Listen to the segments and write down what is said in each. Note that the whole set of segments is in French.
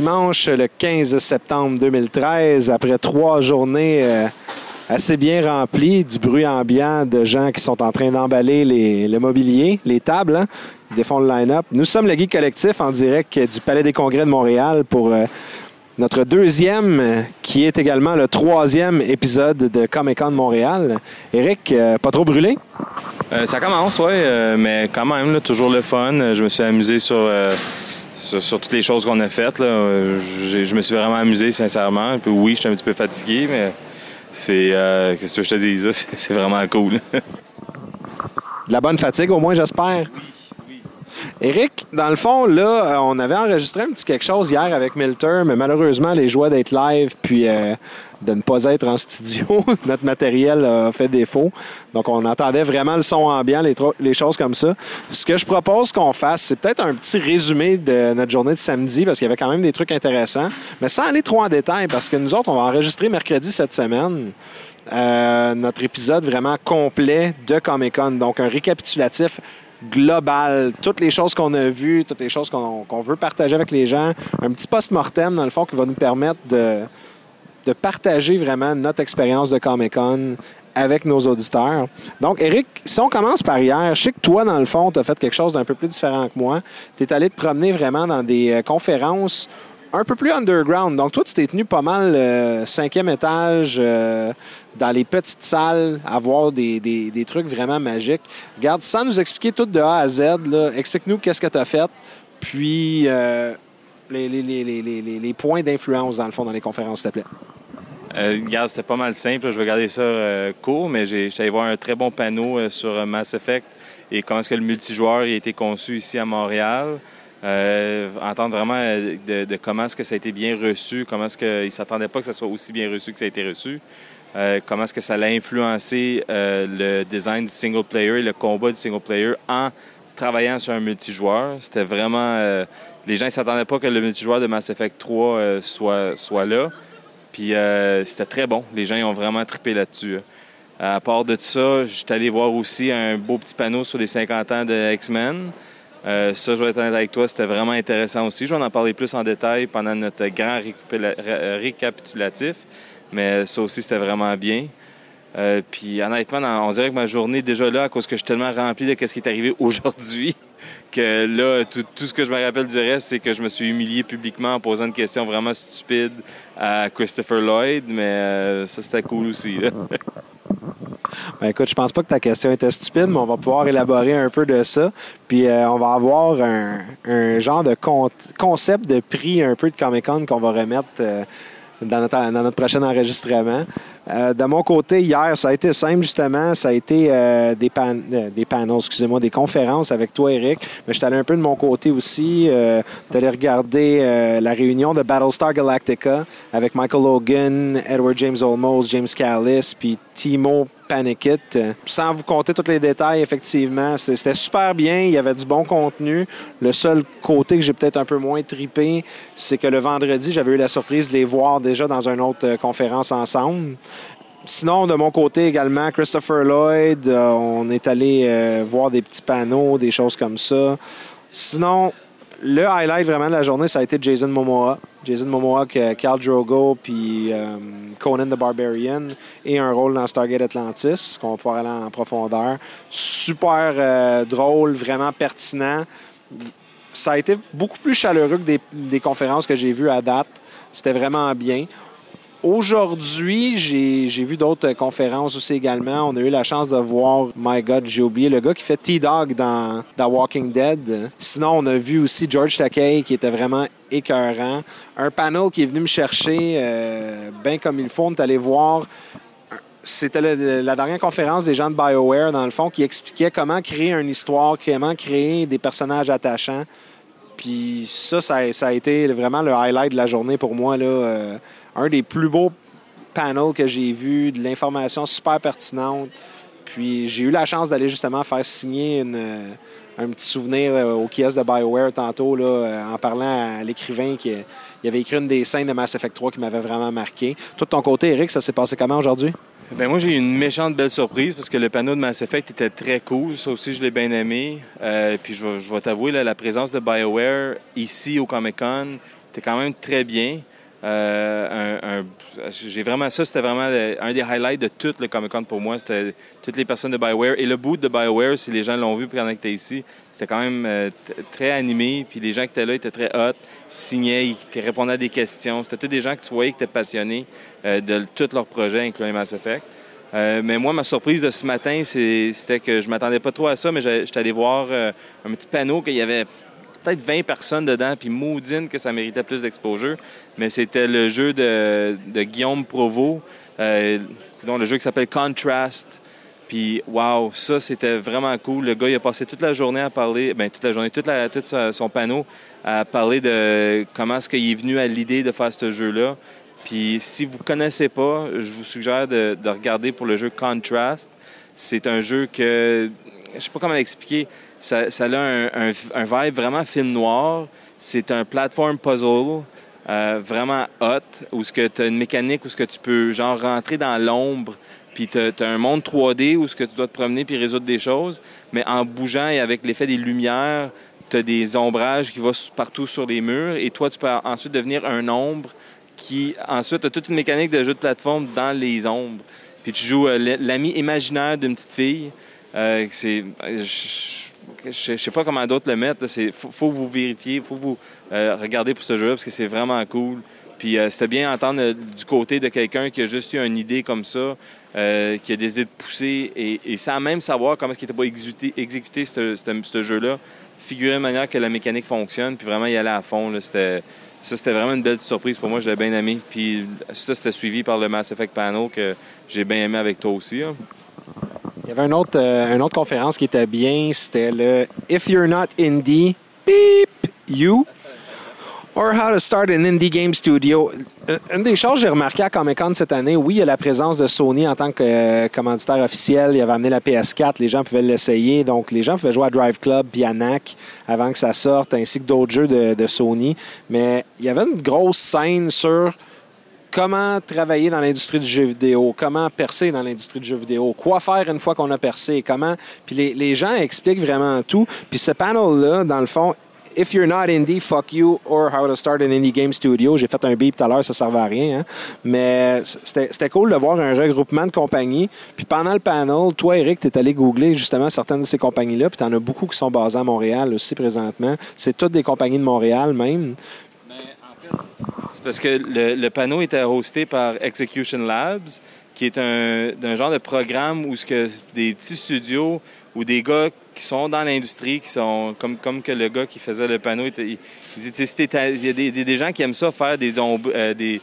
dimanche le 15 septembre 2013, après trois journées euh, assez bien remplies, du bruit ambiant de gens qui sont en train d'emballer le mobilier, les tables, hein, ils défont le line-up. Nous sommes le Geek Collectif en direct du Palais des Congrès de Montréal pour euh, notre deuxième, euh, qui est également le troisième épisode de Comic Con Montréal. Eric, pas trop brûlé? Ça commence, oui, mais quand même, toujours le fun. Je me suis amusé sur, sur, sur toutes les choses qu'on a faites. là. Je me suis vraiment amusé, sincèrement. Puis oui, je suis un petit peu fatigué, mais c'est. euh, Qu'est-ce que je te dis, là? C'est c'est vraiment cool. De la bonne fatigue, au moins, j'espère. Eric, dans le fond, là, euh, on avait enregistré un petit quelque chose hier avec Milter, mais malheureusement, les joies d'être live puis euh, de ne pas être en studio, notre matériel a fait défaut. Donc, on entendait vraiment le son ambiant, les, les choses comme ça. Ce que je propose qu'on fasse, c'est peut-être un petit résumé de notre journée de samedi, parce qu'il y avait quand même des trucs intéressants, mais sans aller trop en détail, parce que nous autres, on va enregistrer mercredi cette semaine. Euh, notre épisode vraiment complet de Comic Con. Donc, un récapitulatif global, toutes les choses qu'on a vues, toutes les choses qu'on veut partager avec les gens. Un petit post-mortem, dans le fond, qui va nous permettre de, de partager vraiment notre expérience de Comic Con avec nos auditeurs. Donc, Eric, si on commence par hier, je sais que toi, dans le fond, tu as fait quelque chose d'un peu plus différent que moi. Tu es allé te promener vraiment dans des euh, conférences un peu plus underground. Donc, toi, tu t'es tenu pas mal euh, cinquième étage, euh, dans les petites salles, à voir des, des- des trucs vraiment magiques. Regarde, sans nous expliquer tout de A à Z, explique-nous qu'est-ce que tu as fait, puis les- les- les- les points d'influence, dans le fond, dans les conférences, s'il te plaît. Euh, regarde, c'était pas mal simple. Je vais garder ça euh, court, mais j'étais allé voir un très bon panneau euh, sur Mass Effect et comment est-ce que le multijoueur a été conçu ici à Montréal. Entendre vraiment de, comment est-ce que ça a été bien reçu, comment est-ce qu'ils ne s'attendaient pas que ça soit aussi bien reçu que ça a été reçu. Comment est-ce que ça a influencé le design du single player, le combat du single player en travaillant sur un multijoueur. C'était vraiment... les gens ne s'attendaient pas que le multijoueur de Mass Effect 3 euh, soit, soit là. Puis euh, c'était très bon. Les gens ils ont vraiment trippé là-dessus. hein. À part de ça, j'étais allé voir aussi un beau petit panneau sur les 50 ans de X-Men. Euh, ça, je vais être honnête avec toi, c'était vraiment intéressant aussi. Je vais en parler plus en détail pendant notre grand récapitulatif. Mais ça aussi, c'était vraiment bien. Euh, puis honnêtement, on dirait que ma journée déjà là, à cause que je suis tellement rempli de ce qui est arrivé aujourd'hui, que là, tout, ce que je me rappelle du reste, c'est que je me suis humilié publiquement en posant une question vraiment stupide à Christopher Lloyd, mais euh, ça, c'était cool aussi. Ben, écoute, je pense pas que ta question était stupide, mais on va pouvoir élaborer un peu de ça. Puis euh, on va avoir un, genre de con- concept de prix un peu de Comic Con qu'on va remettre euh, dans notre prochain enregistrement. Euh, de mon côté, hier, ça a été simple, justement. Ça a été euh, des, pan euh, des panels, excusez-moi, des conférences avec toi, Eric. Mais je suis allé un peu de mon côté aussi. Tu allé regarder la réunion de Battlestar Galactica avec Michael Logan, Edward James Olmos, James Callis, puis Timo Panikit. Euh, Sans vous compter tous les détails, effectivement, c'était super bien. Il y avait du bon contenu. Le seul côté que j'ai peut-être un peu moins tripé, c'est que le vendredi, j'avais eu la surprise de les voir déjà dans une autre euh, conférence ensemble. Sinon, de mon côté également, Christopher Lloyd, euh, on est allé euh, voir des petits panneaux, des choses comme ça. Sinon, le highlight vraiment de la journée, ça a été Jason Momoa. Jason Momoa, Khal Drogo, puis euh, Conan the Barbarian, et un rôle dans Stargate Atlantis, qu'on va pouvoir aller en profondeur. Super euh, drôle, vraiment pertinent. Ça a été beaucoup plus chaleureux que des, des conférences que j'ai vues à date. C'était vraiment bien. Aujourd'hui, j'ai vu d'autres conférences aussi également. On a eu la chance de voir, my God, j'ai oublié le gars qui fait T-Dog dans, Walking Dead. Sinon, on a vu aussi George Takei qui était vraiment écœurant. Un panel qui est venu me chercher euh, bien comme il faut. On est allé voir c'était la dernière conférence des gens de BioWare, dans le fond, qui expliquait comment créer une histoire, comment créer des personnages attachants. Puis ça, ça, a- ça a été vraiment le highlight de la journée pour moi. Là, Euh, un des plus beaux panels que j'ai vu, de l'information super pertinente. Puis j'ai eu la chance d'aller justement faire signer euh, un petit souvenir euh, au kiosque de BioWare tantôt, là, euh, en parlant à l'écrivain qui avait écrit une des scènes de Mass Effect 3 qui m'avait vraiment marqué. Tout de ton côté, Eric, ça s'est passé comment aujourd'hui? Ben moi, j'ai eu une méchante belle surprise parce que le panneau de Mass Effect était très cool. Ça aussi, je l'ai bien aimé. Puis je vais, je vais t'avouer, la présence de BioWare ici au Comic-Con c'était quand même très bien. Euh, j'ai vraiment ça, c'était vraiment un des highlights de tout le Comic Con pour moi. C'était toutes les personnes de Bioware et le boot de Bioware, si les gens l'ont vu pendant que tu ici, c'était quand même euh, très animé. Puis les gens qui étaient là étaient très hot, signaient, ils répondaient à des questions. C'était tous des gens que tu voyais qui étaient passionnés euh, de tous leurs projets, incluant Mass Effect. mais moi, ma surprise de ce matin, c'était que je m'attendais pas trop à ça, mais j'étais allé voir un petit panneau qu'il y avait peut-être 20 personnes dedans, puis maudine que ça méritait plus d'exposure. Mais c'était le jeu de, Guillaume Provo, euh, le jeu qui s'appelle Contrast. Puis, wow, ça, c'était vraiment cool. Le gars, il a passé toute la journée à parler, bien, toute la journée, toute tout son panneau à parler de comment est-ce qu'il est venu à l'idée de faire ce jeu-là. Puis, si vous ne connaissez pas, je vous suggère de, de, regarder pour le jeu Contrast. C'est un jeu que, je sais pas comment l'expliquer, ça, a un, vibe vraiment film noir. C'est un platform puzzle euh, vraiment hot, où tu as une mécanique où ce que tu peux genre rentrer dans l'ombre, puis tu as, un monde 3D où ce que tu dois te promener puis résoudre des choses, mais en bougeant et avec l'effet des lumières, tu as des ombrages qui vont partout sur les murs, et toi, tu peux ensuite devenir un ombre qui, ensuite, a toute une mécanique de jeu de plateforme dans les ombres. Puis tu joues euh, l'ami imaginaire d'une petite fille. Euh, c'est ne sais pas comment d'autres le mettre. Il faut, vous vérifier, faut vous euh, regarder pour ce jeu parce que c'est vraiment cool. Puis euh, c'était bien entendre euh, du côté de quelqu'un qui a juste eu une idée comme ça, qui a décidé de pousser et, sans même savoir comment est-ce qu'il n'était pas exécuté, exécuté ce, jeu-là, figurer de manière que la mécanique fonctionne, puis vraiment y aller à fond. C'était, ça, c'était vraiment une belle surprise pour moi. Je l'ai bien aimé. Puis ça, c'était suivi par le Mass Effect Panel que j'ai bien aimé avec toi aussi. Hein. Il y avait une autre, euh, une autre conférence qui était bien, c'était le If You're Not Indie, beep, you. Or How to Start an Indie Game Studio. Euh, une des choses que j'ai remarqué à Comic Con cette année, oui, il y a la présence de Sony en tant que euh, commanditaire officiel. Il avait amené la PS4, les gens pouvaient l'essayer. Donc, les gens pouvaient jouer à Drive Club puis à NAC avant que ça sorte, ainsi que d'autres jeux de, Sony. Mais il y avait une grosse scène sur comment travailler dans l'industrie du jeu vidéo, comment percer dans l'industrie du jeu vidéo, quoi faire une fois qu'on a percé, comment? Puis les, gens expliquent vraiment tout. Puis ce panel-là, dans le fond, If you're not indie, fuck you, or how to start an indie game studio. J'ai fait un beep tout à l'heure, ça ne servait à rien. Hein. Mais c'était cool de voir un regroupement de compagnies. Puis pendant le panel, toi, Eric, tu es allé googler justement certaines de ces compagnies-là. Puis tu en as beaucoup qui sont basées à Montréal aussi présentement. C'est toutes des compagnies de Montréal même. C'est parce que le, panneau était hosté par Execution Labs, qui est un, genre de programme où ce que des petits studios ou des gars qui sont dans l'industrie, qui sont comme, comme que le gars qui faisait le panneau, il, dit, il y a des, gens qui aiment ça faire des, euh,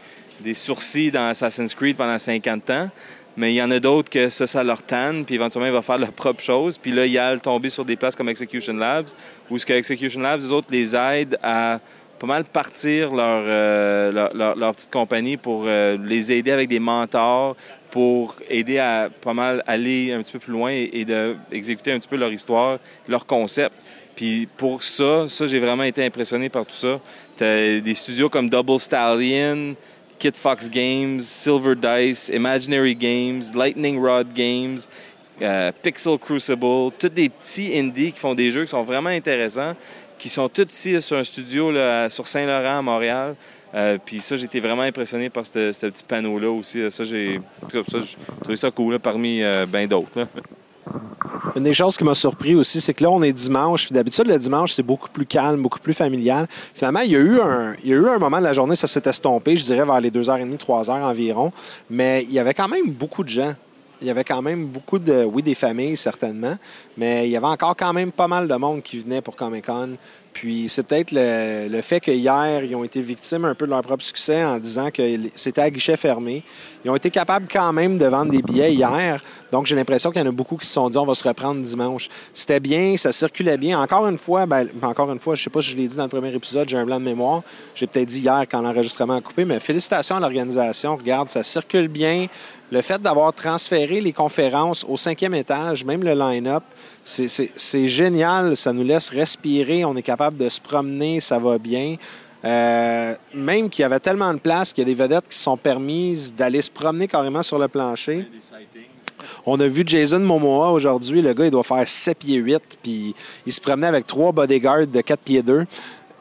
sourcils dans Assassin's Creed pendant 50 ans. Mais il y en a d'autres que ça, ça leur tanne, puis éventuellement, ils vont faire leur propre chose. Puis là, il y a tomber sur des places comme Execution Labs, où ce que Execution Labs, les autres, les aident à pas mal partir euh, leur, leur, petite compagnie pour euh, les aider avec des mentors, pour aider à pas mal aller un petit peu plus loin et, d'exécuter un petit peu leur histoire, leur concept. Puis pour ça, ça, j'ai vraiment été impressionné par tout ça. Des studios comme Double Stallion, Kit Fox Games, Silver Dice, Imaginary Games, Lightning Rod Games, euh, Pixel Crucible, tous des petits indies qui font des jeux qui sont vraiment intéressants qui sont tous ici sur un studio sur Saint-Laurent à Montréal. Euh, puis ça, été vraiment impressionné par ce, petit panneau-là aussi. Ça, j'ai trouvé ça cool parmi euh, bien d'autres. Une des choses qui m'a surpris aussi, c'est que là, on est dimanche. D'habitude, le dimanche, c'est beaucoup plus calme, beaucoup plus familial. Finalement, il y a eu un, il y a eu un moment de la journée, ça s'est estompé, je dirais vers les 2h30, 3h environ. Mais il y avait quand même beaucoup de gens. Il y avait quand même beaucoup de, oui, des familles certainement, mais il y avait encore quand même pas mal de monde qui venait pour Comic Con. Puis c'est peut-être le, fait que hier, ils ont été victimes un peu de leur propre succès en disant que c'était à guichet fermé. Ils ont été capables quand même de vendre des billets hier. Donc j'ai l'impression qu'il y en a beaucoup qui se sont dit on va se reprendre dimanche. C'était bien, ça circulait bien. Encore une fois, ben, encore une fois, je sais pas si je l'ai dit dans le premier épisode, j'ai un blanc de mémoire. J'ai peut-être dit hier quand l'enregistrement a coupé, mais félicitations à l'organisation. Regarde, ça circule bien. Le fait d'avoir transféré les conférences au cinquième étage, même le line-up, c'est génial, ça nous laisse respirer, on est capable de se promener, ça va bien. Euh, même qu'il y avait tellement de place qu'il y a des vedettes qui sont permises d'aller se promener carrément sur le plancher. On a vu Jason Momoa aujourd'hui. Le gars, il doit faire 7 pieds 8, puis il se promenait avec trois bodyguards de 4 pieds 2.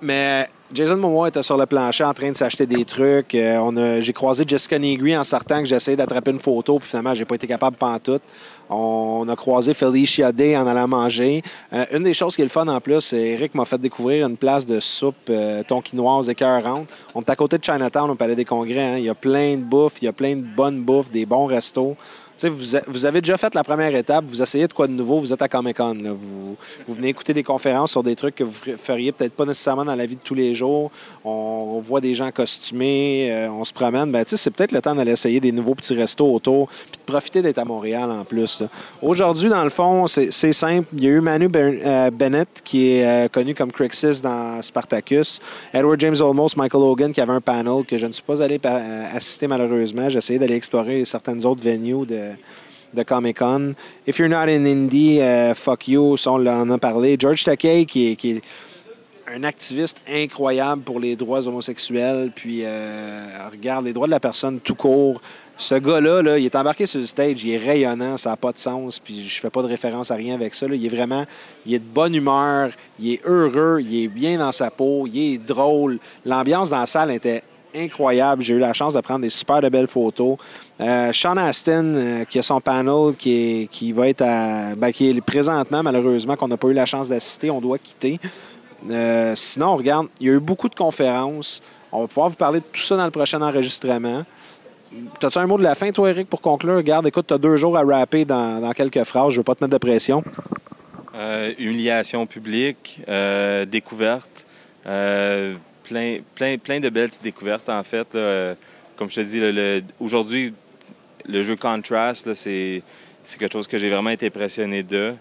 Mais Jason Momoa était sur le plancher en train de s'acheter des trucs. Euh, j'ai croisé Jessica Negri en sortant que j'essayais d'attraper une photo, puis finalement, j'ai pas été capable tout. On a croisé Felicia Day en allant manger. Euh, une des choses qui est le fun en plus, c'est Eric m'a fait découvrir une place de soupe euh, tonquinoise écœurante. On est à côté de Chinatown au Palais des Congrès. Hein. Il y a plein de bouffe, il y a plein de bonnes bouffes, des bons restos vous, vous, avez déjà fait la première étape, vous essayez de quoi de nouveau, vous êtes à Comic Con. Vous, venez écouter des conférences sur des trucs que vous feriez peut-être pas nécessairement dans la vie de tous les jours. On, voit des gens costumés, euh, on se promène. Ben, c'est peut-être le temps d'aller essayer des nouveaux petits restos autour, puis de profiter d'être à Montréal en plus. Aujourd'hui, dans le fond, c'est simple. Il y a eu Manu euh, Bennett, qui est euh, connu comme Crixus dans Spartacus. Edward James Olmos, Michael Hogan, qui avait un panel que je ne suis pas allé assister malheureusement. J'ai essayé d'aller explorer certaines autres venues de de Comic Con. If you're not in Indie, uh, fuck you, on en a parlé. George Takei, qui est, un activiste incroyable pour les droits homosexuels, puis euh, regarde les droits de la personne tout court. Ce gars-là, là, il est embarqué sur le stage, il est rayonnant, ça n'a pas de sens, puis je fais pas de référence à rien avec ça. Il est vraiment, il est de bonne humeur, il est heureux, il est bien dans sa peau, il est drôle. L'ambiance dans la salle était incroyable. J'ai eu la chance de prendre des super belles photos. Euh, Sean Astin, euh, qui a son panel, qui, qui va être à, ben, qui est présentement, malheureusement, qu'on n'a pas eu la chance d'assister, on doit quitter. Euh, sinon, regarde, il y a eu beaucoup de conférences. On va pouvoir vous parler de tout ça dans le prochain enregistrement. T'as-tu un mot de la fin, toi, Eric, pour conclure? Regarde, écoute, tu as deux jours à rapper dans, quelques phrases. Je veux pas te mettre de pression. humiliation publique, découverte, plein, plein, de belles découvertes, en fait. comme je te dis, aujourd'hui, le jeu Contrast, c'est quelque chose que j'ai vraiment été impressionné de.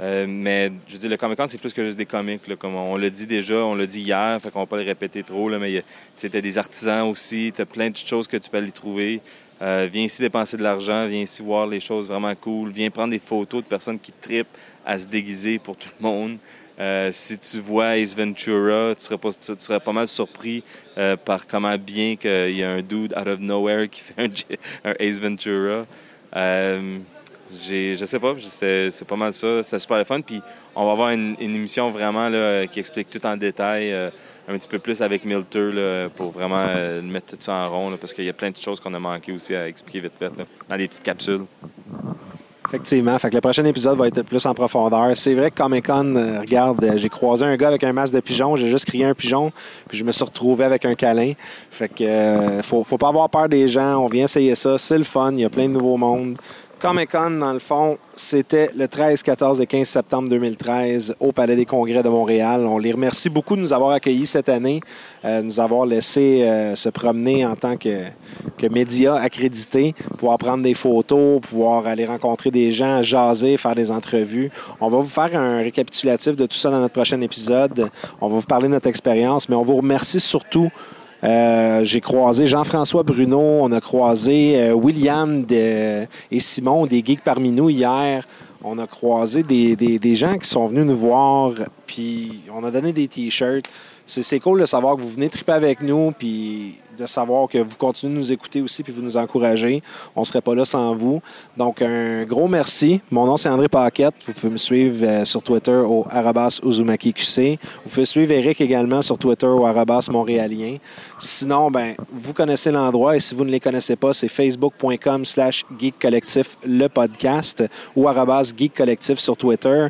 Euh, mais je dire, le Comic Con, c'est plus que juste des comics. comme on, l'a dit déjà, on l'a dit hier, fait qu'on va pas le répéter trop. Là, mais as des artisans aussi, tu as plein de choses que tu peux aller trouver. Euh, viens ici dépenser de l'argent, viens ici voir les choses vraiment cool, viens prendre des photos de personnes qui tripent à se déguiser pour tout le monde. Euh, si tu vois Ace Ventura, tu serais pas, mal surpris euh, par comment bien qu'il y a un dude out of nowhere qui fait un, Ace Ventura. Euh, je sais pas, c'est pas mal ça. C'est super le fun. Puis on va avoir une, émission vraiment là, qui explique tout en détail, un petit peu plus avec Milter pour vraiment mettre tout ça en rond, parce qu'il y a plein de choses qu'on a manqué aussi à expliquer vite fait dans des petites capsules. Effectivement. Fait que le prochain épisode va être plus en profondeur. C'est vrai que Comic Con, euh, regarde, euh, j'ai croisé un gars avec un masque de pigeon, j'ai juste crié un pigeon, puis je me suis retrouvé avec un câlin. Fait que euh, faut, faut pas avoir peur des gens, on vient essayer ça, c'est le fun, il y a plein de nouveaux mondes. Comic Con, dans le fond, c'était le 13, 14 et 15 septembre 2013 au Palais des Congrès de Montréal. On les remercie beaucoup de nous avoir accueillis cette année, euh, nous avoir laissé euh, se promener en tant que, que médias accrédités, pouvoir prendre des photos, pouvoir aller rencontrer des gens, jaser, faire des entrevues. On va vous faire un récapitulatif de tout ça dans notre prochain épisode. On va vous parler de notre expérience, mais on vous remercie surtout euh, j'ai croisé Jean-François Bruno, on a croisé euh, William et Simon, des geeks parmi nous hier. On a croisé des, des, gens qui sont venus nous voir, puis on a donné des t-shirts. C'est cool de savoir que vous venez triper avec nous, puis de savoir que vous continuez de nous écouter aussi puis vous nous encouragez. On ne serait pas là sans vous. Donc, un gros merci. Mon nom, c'est André Paquette. Vous pouvez me suivre euh, sur Twitter au arabas QC. Vous pouvez suivre Eric également sur Twitter au arabas montréalien. Sinon, ben, vous connaissez l'endroit et si vous ne les connaissez pas, c'est facebook.com slash geek collectif le podcast ou arabas geek collectif sur Twitter.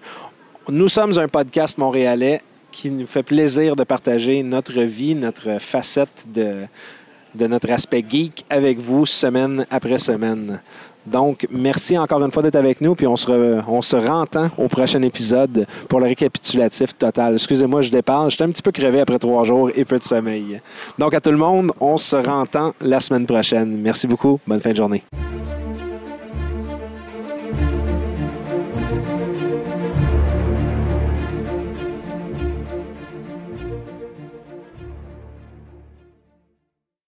Nous sommes un podcast montréalais qui nous fait plaisir de partager notre vie, notre facette de, de notre aspect geek avec vous semaine après semaine. Donc, merci encore une fois d'être avec nous, puis on se, on se rentend au prochain épisode pour le récapitulatif total. Excusez-moi, je déparle, j'étais un petit peu crevé après trois jours et peu de sommeil. Donc, à tout le monde, on se rentend la semaine prochaine. Merci beaucoup, bonne fin de journée.